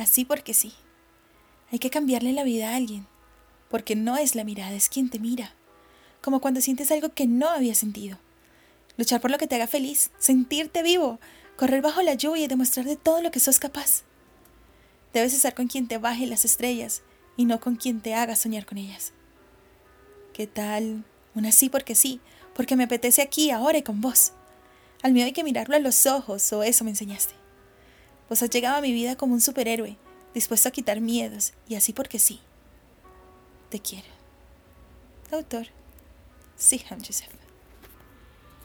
así porque sí. Hay que cambiarle la vida a alguien, porque no es la mirada, es quien te mira. Como cuando sientes algo que no había sentido. Luchar por lo que te haga feliz, sentirte vivo, correr bajo la lluvia y demostrar de todo lo que sos capaz. Debes estar con quien te baje las estrellas y no con quien te haga soñar con ellas. ¿Qué tal? Una sí porque sí, porque me apetece aquí, ahora y con vos. Al miedo hay que mirarlo a los ojos, o eso me enseñaste. Vos has llegado a mi vida como un superhéroe, dispuesto a quitar miedos, y así porque sí. Te quiero. Autor, Sihan Joseph.